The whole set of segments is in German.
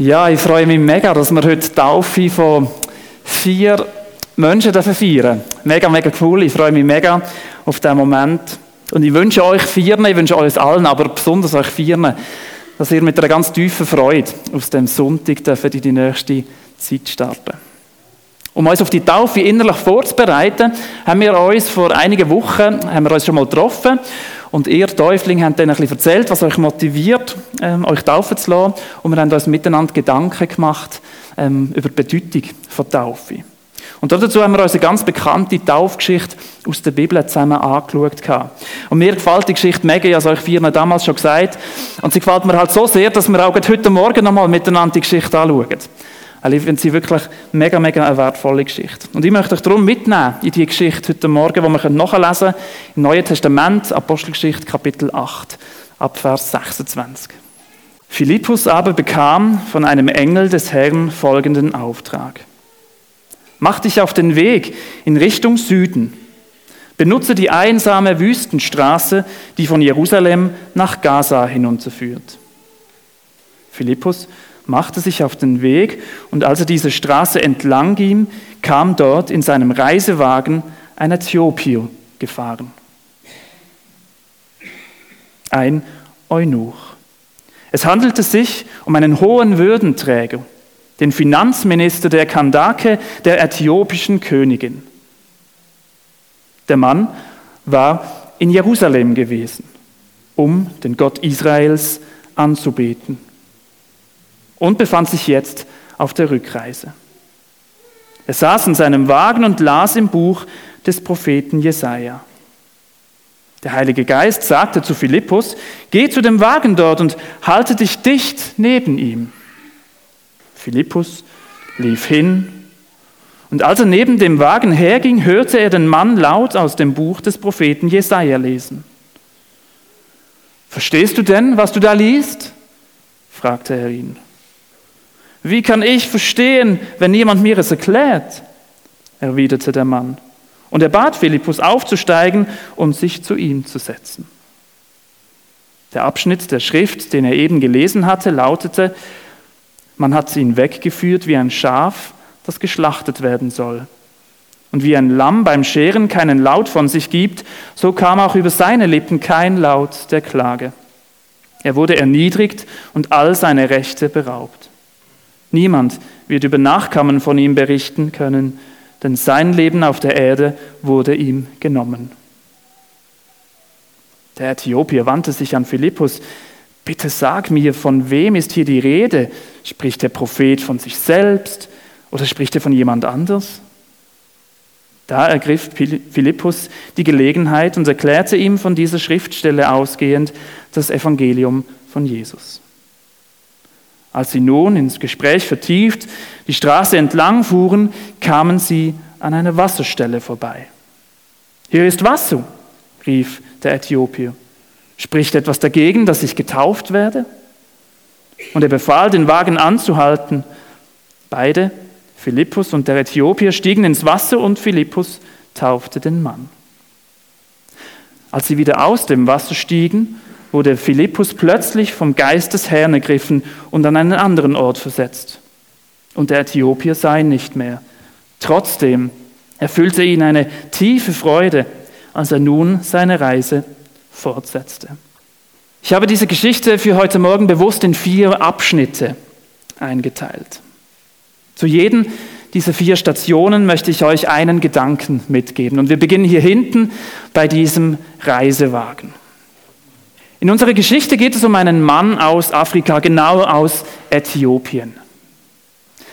Ja, ich freue mich mega, dass wir heute die Taufe von vier Menschen dürfen feiern Mega, mega cool. Ich freue mich mega auf diesen Moment. Und ich wünsche euch Vieren, ich wünsche euch allen, aber besonders euch Vieren, dass ihr mit einer ganz tiefen Freude aus dem Sonntag dürfen in die nächste Zeit starten. Um uns auf die Taufe innerlich vorzubereiten, haben wir uns vor einigen Wochen haben wir uns schon mal getroffen und ihr Täuflinge habt dann ein bisschen erzählt, was euch motiviert, ähm, euch taufen zu lassen. Und wir haben uns miteinander Gedanken gemacht ähm, über die Bedeutung von Taufe. Und dazu haben wir uns eine ganz bekannte Taufgeschichte aus der Bibel zusammen angeschaut. Und mir gefällt die Geschichte mega, ich habe es euch vier damals schon gesagt. Und sie gefällt mir halt so sehr, dass wir auch heute Morgen nochmal miteinander die Geschichte anschauen. Also ich finde sie wirklich mega, mega eine wertvolle Geschichte. Und ich möchte euch darum mitnehmen in die Geschichte heute Morgen, die wir nachlesen können, im Neuen Testament, Apostelgeschichte, Kapitel 8, ab Vers 26. Philippus aber bekam von einem Engel des Herrn folgenden Auftrag. Mach dich auf den Weg in Richtung Süden. Benutze die einsame Wüstenstraße, die von Jerusalem nach Gaza hinunterführt. Philippus machte sich auf den Weg und als er diese Straße entlang ging, kam dort in seinem Reisewagen ein Äthiopier gefahren. Ein Eunuch. Es handelte sich um einen hohen Würdenträger, den Finanzminister der Kandake der äthiopischen Königin. Der Mann war in Jerusalem gewesen, um den Gott Israels anzubeten und befand sich jetzt auf der Rückreise. Er saß in seinem Wagen und las im Buch des Propheten Jesaja. Der Heilige Geist sagte zu Philippus: Geh zu dem Wagen dort und halte dich dicht neben ihm. Philippus lief hin, und als er neben dem Wagen herging, hörte er den Mann laut aus dem Buch des Propheten Jesaja lesen. Verstehst du denn, was du da liest? fragte er ihn. Wie kann ich verstehen, wenn niemand mir es erklärt? erwiderte der Mann. Und er bat Philippus aufzusteigen und sich zu ihm zu setzen. Der Abschnitt der Schrift, den er eben gelesen hatte, lautete, man hat ihn weggeführt wie ein Schaf, das geschlachtet werden soll. Und wie ein Lamm beim Scheren keinen Laut von sich gibt, so kam auch über seine Lippen kein Laut der Klage. Er wurde erniedrigt und all seine Rechte beraubt. Niemand wird über Nachkommen von ihm berichten können, denn sein Leben auf der Erde wurde ihm genommen. Der Äthiopier wandte sich an Philippus. Bitte sag mir, von wem ist hier die Rede? Spricht der Prophet von sich selbst oder spricht er von jemand anders? Da ergriff Philippus die Gelegenheit und erklärte ihm von dieser Schriftstelle ausgehend das Evangelium von Jesus. Als sie nun ins Gespräch vertieft die Straße entlang fuhren, kamen sie an einer Wasserstelle vorbei. Hier ist Wasser, rief der Äthiopier. Spricht etwas dagegen, dass ich getauft werde? Und er befahl, den Wagen anzuhalten. Beide, Philippus und der Äthiopier, stiegen ins Wasser und Philippus taufte den Mann. Als sie wieder aus dem Wasser stiegen, wurde Philippus plötzlich vom Geist des Herrn ergriffen und an einen anderen Ort versetzt. Und der Äthiopier sah ihn nicht mehr. Trotzdem erfüllte ihn eine tiefe Freude, als er nun seine Reise fortsetzte. Ich habe diese Geschichte für heute Morgen bewusst in vier Abschnitte eingeteilt. Zu jedem dieser vier Stationen möchte ich euch einen Gedanken mitgeben. Und wir beginnen hier hinten bei diesem Reisewagen. In unserer Geschichte geht es um einen Mann aus Afrika, genau aus Äthiopien.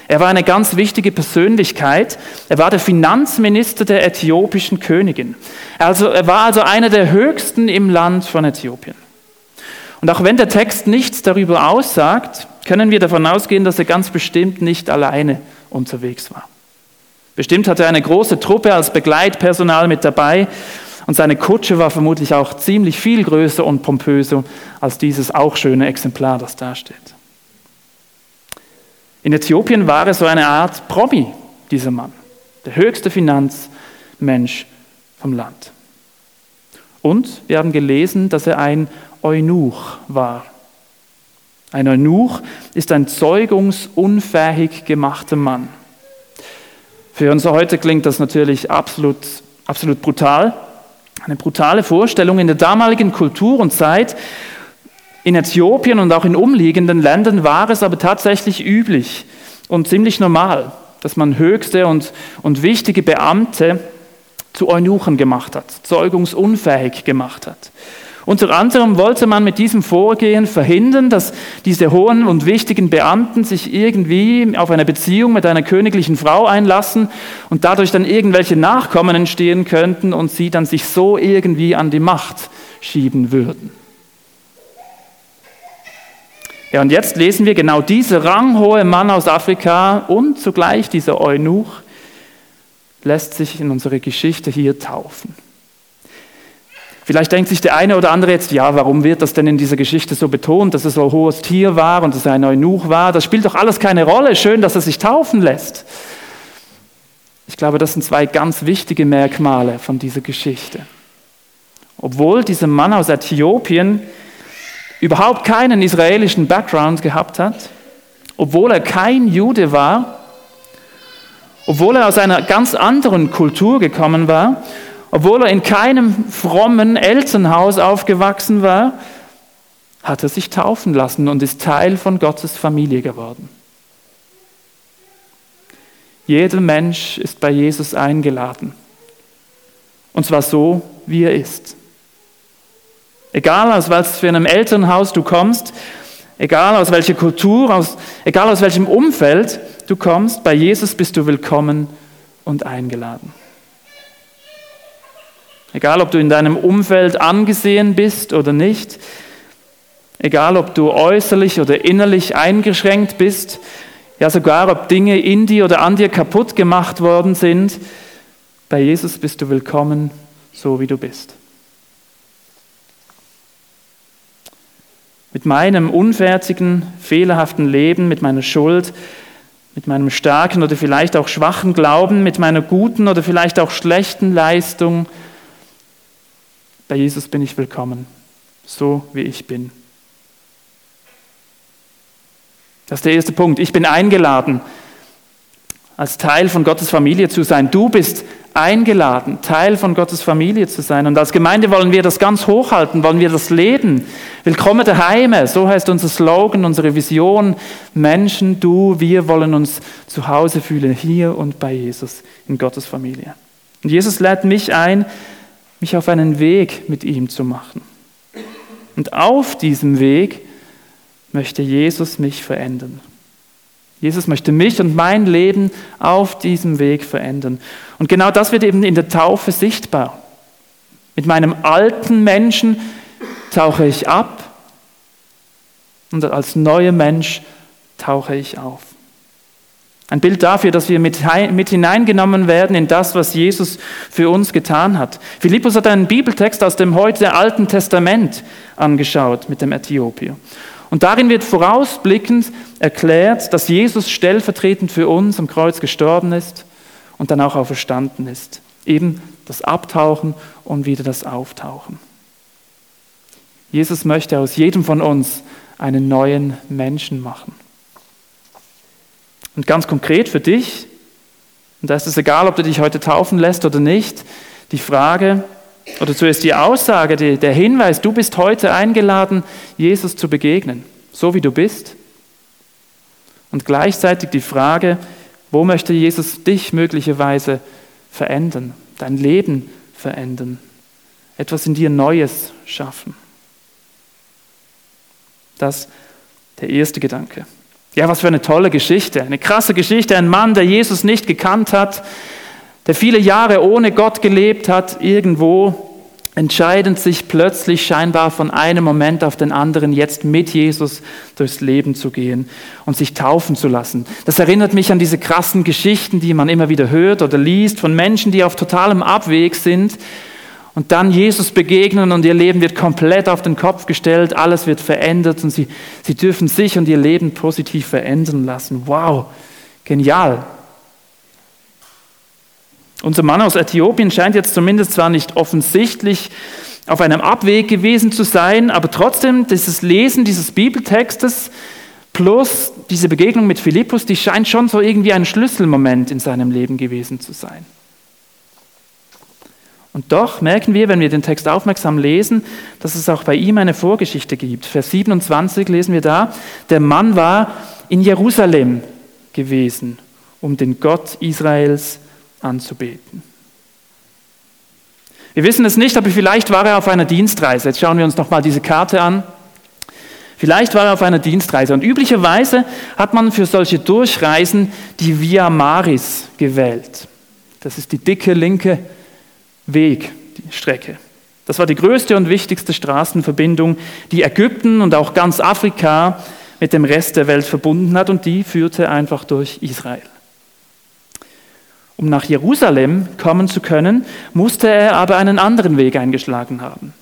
Er war eine ganz wichtige Persönlichkeit. Er war der Finanzminister der äthiopischen Königin. Also, er war also einer der höchsten im Land von Äthiopien. Und auch wenn der Text nichts darüber aussagt, können wir davon ausgehen, dass er ganz bestimmt nicht alleine unterwegs war. Bestimmt hatte er eine große Truppe als Begleitpersonal mit dabei und seine Kutsche war vermutlich auch ziemlich viel größer und pompöser als dieses auch schöne Exemplar, das da steht. In Äthiopien war er so eine Art Promi, dieser Mann, der höchste Finanzmensch vom Land. Und wir haben gelesen, dass er ein Eunuch war. Ein Eunuch ist ein zeugungsunfähig gemachter Mann. Für uns heute klingt das natürlich absolut, absolut brutal. Eine brutale Vorstellung. In der damaligen Kultur und Zeit in Äthiopien und auch in umliegenden Ländern war es aber tatsächlich üblich und ziemlich normal, dass man höchste und, und wichtige Beamte zu Eunuchen gemacht hat, zeugungsunfähig gemacht hat. Unter anderem wollte man mit diesem Vorgehen verhindern, dass diese hohen und wichtigen Beamten sich irgendwie auf eine Beziehung mit einer königlichen Frau einlassen und dadurch dann irgendwelche Nachkommen entstehen könnten und sie dann sich so irgendwie an die Macht schieben würden. Ja, und jetzt lesen wir genau dieser ranghohe Mann aus Afrika und zugleich dieser Eunuch lässt sich in unsere Geschichte hier taufen. Vielleicht denkt sich der eine oder andere jetzt, ja, warum wird das denn in dieser Geschichte so betont, dass es so ein hohes Tier war und dass er ein Eunuch war? Das spielt doch alles keine Rolle. Schön, dass er sich taufen lässt. Ich glaube, das sind zwei ganz wichtige Merkmale von dieser Geschichte. Obwohl dieser Mann aus Äthiopien überhaupt keinen israelischen Background gehabt hat, obwohl er kein Jude war, obwohl er aus einer ganz anderen Kultur gekommen war obwohl er in keinem frommen Elternhaus aufgewachsen war, hat er sich taufen lassen und ist Teil von Gottes Familie geworden. Jeder Mensch ist bei Jesus eingeladen. Und zwar so, wie er ist. Egal aus was für einem Elternhaus du kommst, egal aus welcher Kultur, aus, egal aus welchem Umfeld du kommst, bei Jesus bist du willkommen und eingeladen. Egal, ob du in deinem Umfeld angesehen bist oder nicht, egal, ob du äußerlich oder innerlich eingeschränkt bist, ja sogar, ob Dinge in dir oder an dir kaputt gemacht worden sind, bei Jesus bist du willkommen, so wie du bist. Mit meinem unfertigen, fehlerhaften Leben, mit meiner Schuld, mit meinem starken oder vielleicht auch schwachen Glauben, mit meiner guten oder vielleicht auch schlechten Leistung, bei Jesus bin ich willkommen, so wie ich bin. Das ist der erste Punkt. Ich bin eingeladen, als Teil von Gottes Familie zu sein. Du bist eingeladen, Teil von Gottes Familie zu sein. Und als Gemeinde wollen wir das ganz hochhalten, wollen wir das leben. Willkommen daheim, so heißt unser Slogan, unsere Vision. Menschen, du, wir wollen uns zu Hause fühlen, hier und bei Jesus, in Gottes Familie. Und Jesus lädt mich ein, mich auf einen Weg mit ihm zu machen. Und auf diesem Weg möchte Jesus mich verändern. Jesus möchte mich und mein Leben auf diesem Weg verändern. Und genau das wird eben in der Taufe sichtbar. Mit meinem alten Menschen tauche ich ab und als neuer Mensch tauche ich auf. Ein Bild dafür, dass wir mit, hineingenommen werden in das, was Jesus für uns getan hat. Philippus hat einen Bibeltext aus dem heute Alten Testament angeschaut mit dem Äthiopier. Und darin wird vorausblickend erklärt, dass Jesus stellvertretend für uns am Kreuz gestorben ist und dann auch auferstanden ist. Eben das Abtauchen und wieder das Auftauchen. Jesus möchte aus jedem von uns einen neuen Menschen machen. Und ganz konkret für dich, und da ist es egal, ob du dich heute taufen lässt oder nicht, die Frage, oder zuerst die Aussage, der Hinweis, du bist heute eingeladen, Jesus zu begegnen, so wie du bist. Und gleichzeitig die Frage, wo möchte Jesus dich möglicherweise verändern, dein Leben verändern, etwas in dir Neues schaffen. Das der erste Gedanke. Ja, was für eine tolle Geschichte, eine krasse Geschichte. Ein Mann, der Jesus nicht gekannt hat, der viele Jahre ohne Gott gelebt hat, irgendwo entscheidend sich plötzlich scheinbar von einem Moment auf den anderen jetzt mit Jesus durchs Leben zu gehen und sich taufen zu lassen. Das erinnert mich an diese krassen Geschichten, die man immer wieder hört oder liest von Menschen, die auf totalem Abweg sind und dann Jesus begegnen und ihr Leben wird komplett auf den Kopf gestellt, alles wird verändert und sie, sie dürfen sich und ihr Leben positiv verändern lassen. Wow, genial. Unser Mann aus Äthiopien scheint jetzt zumindest zwar nicht offensichtlich auf einem Abweg gewesen zu sein, aber trotzdem dieses Lesen dieses Bibeltextes plus diese Begegnung mit Philippus, die scheint schon so irgendwie ein Schlüsselmoment in seinem Leben gewesen zu sein. Und doch merken wir, wenn wir den Text aufmerksam lesen, dass es auch bei ihm eine Vorgeschichte gibt. Vers 27 lesen wir da, der Mann war in Jerusalem gewesen, um den Gott Israels anzubeten. Wir wissen es nicht, aber vielleicht war er auf einer Dienstreise. Jetzt schauen wir uns nochmal diese Karte an. Vielleicht war er auf einer Dienstreise. Und üblicherweise hat man für solche Durchreisen die Via Maris gewählt. Das ist die dicke linke Weg, die Strecke. Das war die größte und wichtigste Straßenverbindung, die Ägypten und auch ganz Afrika mit dem Rest der Welt verbunden hat und die führte einfach durch Israel. Um nach Jerusalem kommen zu können, musste er aber einen anderen Weg eingeschlagen haben,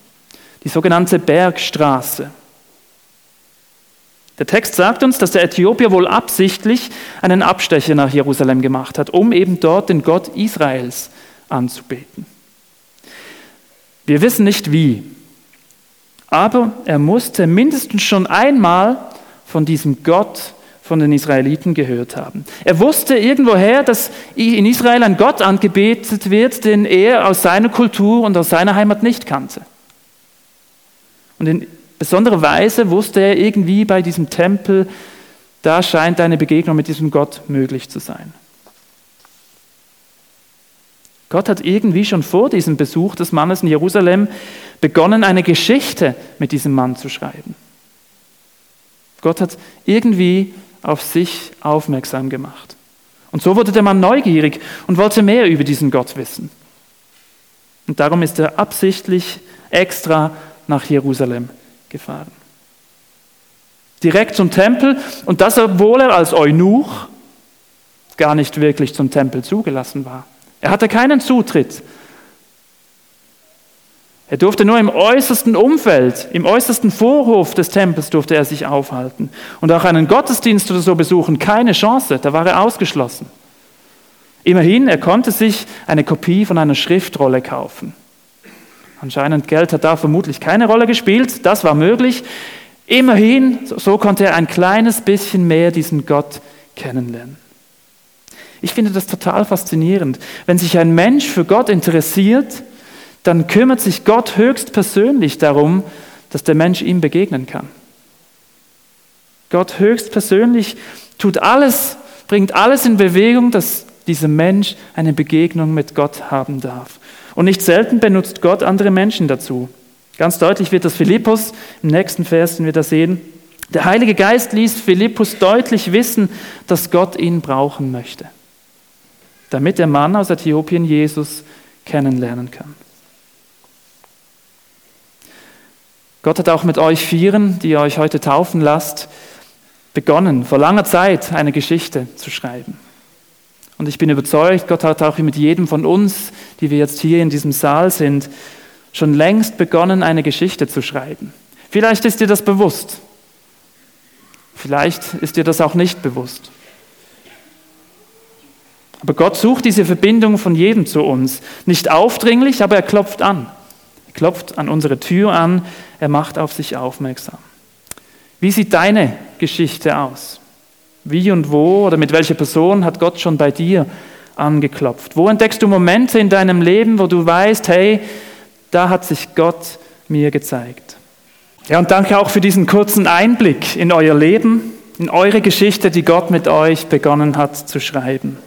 die sogenannte Bergstraße. Der Text sagt uns, dass der Äthiopier wohl absichtlich einen Abstecher nach Jerusalem gemacht hat, um eben dort den Gott Israels anzubeten. Wir wissen nicht wie, aber er musste mindestens schon einmal von diesem Gott von den Israeliten gehört haben. Er wusste irgendwoher, dass in Israel ein Gott angebetet wird, den er aus seiner Kultur und aus seiner Heimat nicht kannte. Und in besonderer Weise wusste er irgendwie bei diesem Tempel, da scheint eine Begegnung mit diesem Gott möglich zu sein. Gott hat irgendwie schon vor diesem Besuch des Mannes in Jerusalem begonnen, eine Geschichte mit diesem Mann zu schreiben. Gott hat irgendwie auf sich aufmerksam gemacht. Und so wurde der Mann neugierig und wollte mehr über diesen Gott wissen. Und darum ist er absichtlich extra nach Jerusalem gefahren. Direkt zum Tempel und das, obwohl er als Eunuch gar nicht wirklich zum Tempel zugelassen war. Er hatte keinen Zutritt er durfte nur im äußersten Umfeld, im äußersten Vorhof des Tempels durfte er sich aufhalten. Und auch einen Gottesdienst oder so besuchen, keine Chance, da war er ausgeschlossen. Immerhin, er konnte sich eine Kopie von einer Schriftrolle kaufen. Anscheinend Geld hat da vermutlich keine Rolle gespielt, das war möglich. Immerhin, so konnte er ein kleines bisschen mehr diesen Gott kennenlernen. Ich finde das total faszinierend. Wenn sich ein Mensch für Gott interessiert, dann kümmert sich Gott höchstpersönlich darum, dass der Mensch ihm begegnen kann. Gott höchstpersönlich tut alles, bringt alles in Bewegung, dass dieser Mensch eine Begegnung mit Gott haben darf. Und nicht selten benutzt Gott andere Menschen dazu. Ganz deutlich wird das Philippus im nächsten Vers, den wir da sehen. Der Heilige Geist ließ Philippus deutlich wissen, dass Gott ihn brauchen möchte, damit der Mann aus Äthiopien Jesus kennenlernen kann. Gott hat auch mit euch Vieren, die ihr euch heute taufen lasst, begonnen, vor langer Zeit eine Geschichte zu schreiben. Und ich bin überzeugt, Gott hat auch mit jedem von uns, die wir jetzt hier in diesem Saal sind, schon längst begonnen, eine Geschichte zu schreiben. Vielleicht ist dir das bewusst. Vielleicht ist dir das auch nicht bewusst. Aber Gott sucht diese Verbindung von jedem zu uns. Nicht aufdringlich, aber er klopft an klopft an unsere Tür an, er macht auf sich aufmerksam. Wie sieht deine Geschichte aus? Wie und wo oder mit welcher Person hat Gott schon bei dir angeklopft? Wo entdeckst du Momente in deinem Leben, wo du weißt, hey, da hat sich Gott mir gezeigt? Ja, und danke auch für diesen kurzen Einblick in euer Leben, in eure Geschichte, die Gott mit euch begonnen hat zu schreiben.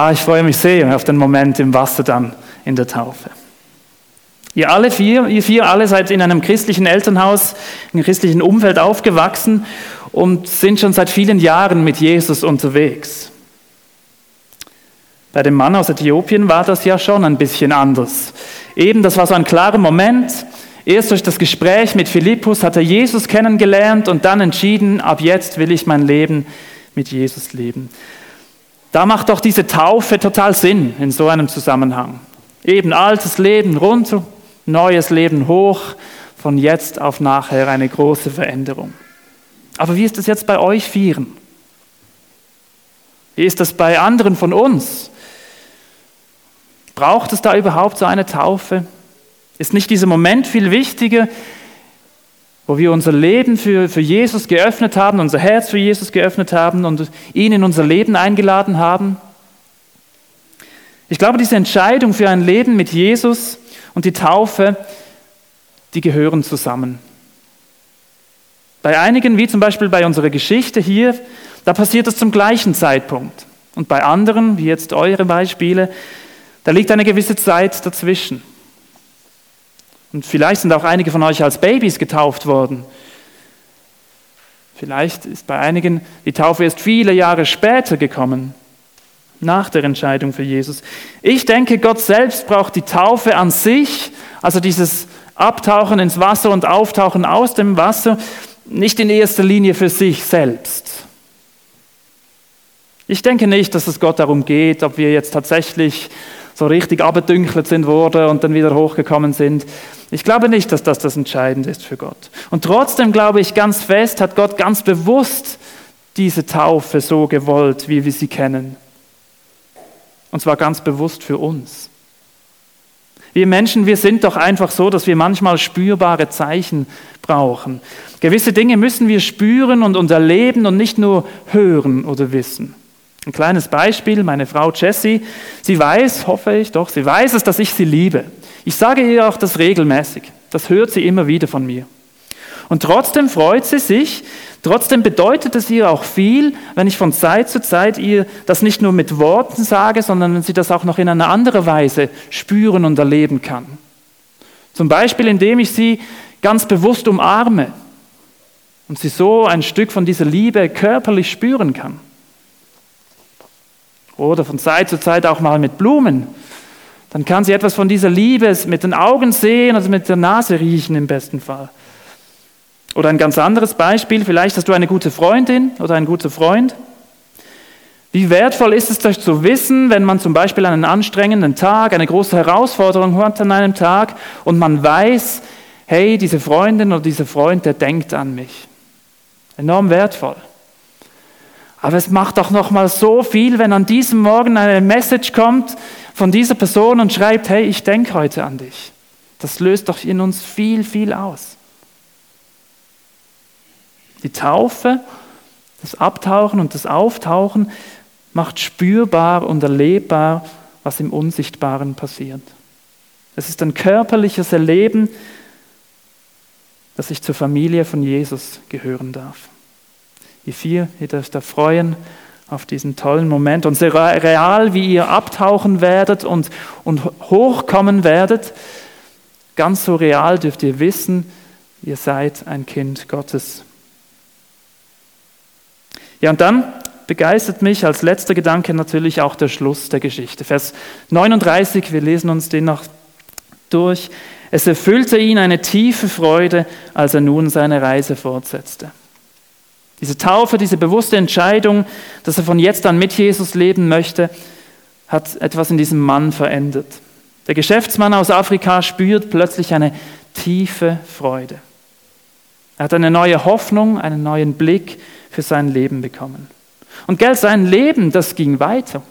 Ah, ich freue mich sehr auf den Moment im Wasser dann in der Taufe. Ihr alle vier, ihr vier alle seid in einem christlichen Elternhaus, in einem christlichen Umfeld aufgewachsen und sind schon seit vielen Jahren mit Jesus unterwegs. Bei dem Mann aus Äthiopien war das ja schon ein bisschen anders. Eben, das war so ein klarer Moment. Erst durch das Gespräch mit Philippus hat er Jesus kennengelernt und dann entschieden, ab jetzt will ich mein Leben mit Jesus leben. Da macht doch diese Taufe total Sinn in so einem Zusammenhang. Eben altes Leben runter, neues Leben hoch, von jetzt auf nachher eine große Veränderung. Aber wie ist es jetzt bei euch Vieren? Wie ist das bei anderen von uns? Braucht es da überhaupt so eine Taufe? Ist nicht dieser Moment viel wichtiger, wo wir unser Leben für, für Jesus geöffnet haben, unser Herz für Jesus geöffnet haben und ihn in unser Leben eingeladen haben? Ich glaube, diese Entscheidung für ein Leben mit Jesus und die Taufe, die gehören zusammen. Bei einigen, wie zum Beispiel bei unserer Geschichte hier, da passiert es zum gleichen Zeitpunkt. Und bei anderen, wie jetzt eure Beispiele, da liegt eine gewisse Zeit dazwischen. Und vielleicht sind auch einige von euch als Babys getauft worden. Vielleicht ist bei einigen die Taufe erst viele Jahre später gekommen, nach der Entscheidung für Jesus. Ich denke, Gott selbst braucht die Taufe an sich, also dieses Abtauchen ins Wasser und Auftauchen aus dem Wasser, nicht in erster Linie für sich selbst. Ich denke nicht, dass es Gott darum geht, ob wir jetzt tatsächlich so richtig abgedünkelt sind wurde und dann wieder hochgekommen sind. Ich glaube nicht, dass das das Entscheidende ist für Gott. Und trotzdem glaube ich ganz fest, hat Gott ganz bewusst diese Taufe so gewollt, wie wir sie kennen. Und zwar ganz bewusst für uns. Wir Menschen, wir sind doch einfach so, dass wir manchmal spürbare Zeichen brauchen. Gewisse Dinge müssen wir spüren und erleben und nicht nur hören oder wissen. Ein kleines Beispiel, meine Frau Jessie, sie weiß, hoffe ich doch, sie weiß es, dass ich sie liebe. Ich sage ihr auch das regelmäßig. Das hört sie immer wieder von mir. Und trotzdem freut sie sich, trotzdem bedeutet es ihr auch viel, wenn ich von Zeit zu Zeit ihr das nicht nur mit Worten sage, sondern wenn sie das auch noch in einer anderen Weise spüren und erleben kann. Zum Beispiel, indem ich sie ganz bewusst umarme und sie so ein Stück von dieser Liebe körperlich spüren kann. Oder von Zeit zu Zeit auch mal mit Blumen. Dann kann sie etwas von dieser Liebe mit den Augen sehen oder mit der Nase riechen im besten Fall. Oder ein ganz anderes Beispiel, vielleicht hast du eine gute Freundin oder einen guten Freund. Wie wertvoll ist es euch zu wissen, wenn man zum Beispiel einen anstrengenden Tag, eine große Herausforderung hat an einem Tag und man weiß, hey, diese Freundin oder dieser Freund, der denkt an mich. Enorm wertvoll. Aber es macht doch noch mal so viel, wenn an diesem Morgen eine Message kommt von dieser Person und schreibt, hey, ich denke heute an dich. Das löst doch in uns viel, viel aus. Die Taufe, das Abtauchen und das Auftauchen macht spürbar und erlebbar, was im Unsichtbaren passiert. Es ist ein körperliches Erleben, dass ich zur Familie von Jesus gehören darf. Ihr vier, ihr dürft da freuen auf diesen tollen Moment und sehr real, wie ihr abtauchen werdet und, und hochkommen werdet. Ganz so real dürft ihr wissen, ihr seid ein Kind Gottes. Ja, und dann begeistert mich als letzter Gedanke natürlich auch der Schluss der Geschichte. Vers 39, wir lesen uns den noch durch. Es erfüllte ihn eine tiefe Freude, als er nun seine Reise fortsetzte. Diese Taufe, diese bewusste Entscheidung, dass er von jetzt an mit Jesus leben möchte, hat etwas in diesem Mann verändert. Der Geschäftsmann aus Afrika spürt plötzlich eine tiefe Freude. Er hat eine neue Hoffnung, einen neuen Blick für sein Leben bekommen. Und gell, sein Leben, das ging weiter.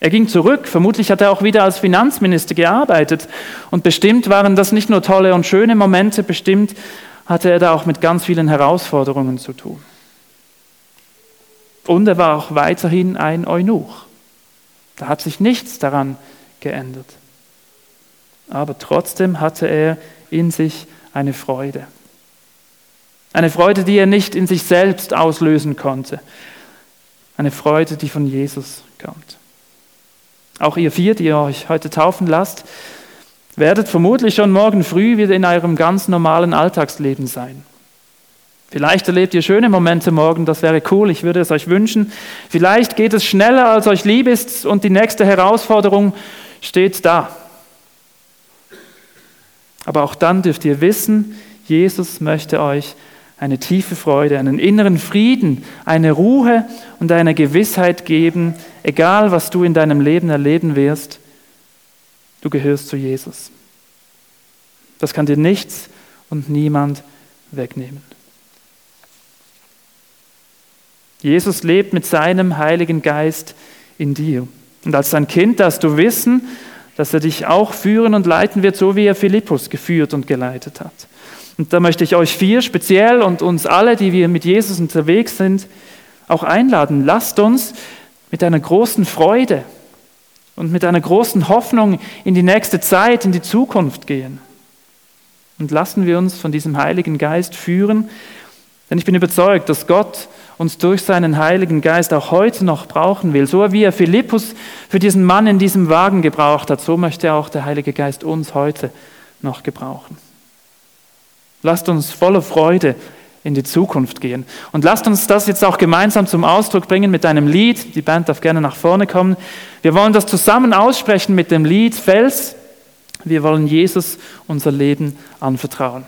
Er ging zurück, vermutlich hat er auch wieder als Finanzminister gearbeitet. Und bestimmt waren das nicht nur tolle und schöne Momente, bestimmt hatte er da auch mit ganz vielen Herausforderungen zu tun. Und er war auch weiterhin ein Eunuch. Da hat sich nichts daran geändert. Aber trotzdem hatte er in sich eine Freude. Eine Freude, die er nicht in sich selbst auslösen konnte. Eine Freude, die von Jesus kommt. Auch ihr vier, die ihr euch heute taufen lasst, werdet vermutlich schon morgen früh wieder in eurem ganz normalen Alltagsleben sein. Vielleicht erlebt ihr schöne Momente morgen, das wäre cool, ich würde es euch wünschen. Vielleicht geht es schneller, als euch lieb ist und die nächste Herausforderung steht da. Aber auch dann dürft ihr wissen, Jesus möchte euch eine tiefe Freude, einen inneren Frieden, eine Ruhe und eine Gewissheit geben, egal was du in deinem Leben erleben wirst, Du gehörst zu Jesus. Das kann dir nichts und niemand wegnehmen. Jesus lebt mit seinem Heiligen Geist in dir. Und als sein Kind darfst du wissen, dass er dich auch führen und leiten wird, so wie er Philippus geführt und geleitet hat. Und da möchte ich euch vier speziell und uns alle, die wir mit Jesus unterwegs sind, auch einladen. Lasst uns mit einer großen Freude und mit einer großen Hoffnung in die nächste Zeit, in die Zukunft gehen. Und lassen wir uns von diesem Heiligen Geist führen, denn ich bin überzeugt, dass Gott uns durch seinen Heiligen Geist auch heute noch brauchen will. So wie er Philippus für diesen Mann in diesem Wagen gebraucht hat, so möchte auch der Heilige Geist uns heute noch gebrauchen. Lasst uns voller Freude in die Zukunft gehen. Und lasst uns das jetzt auch gemeinsam zum Ausdruck bringen mit einem Lied. Die Band darf gerne nach vorne kommen. Wir wollen das zusammen aussprechen mit dem Lied Fels. Wir wollen Jesus unser Leben anvertrauen.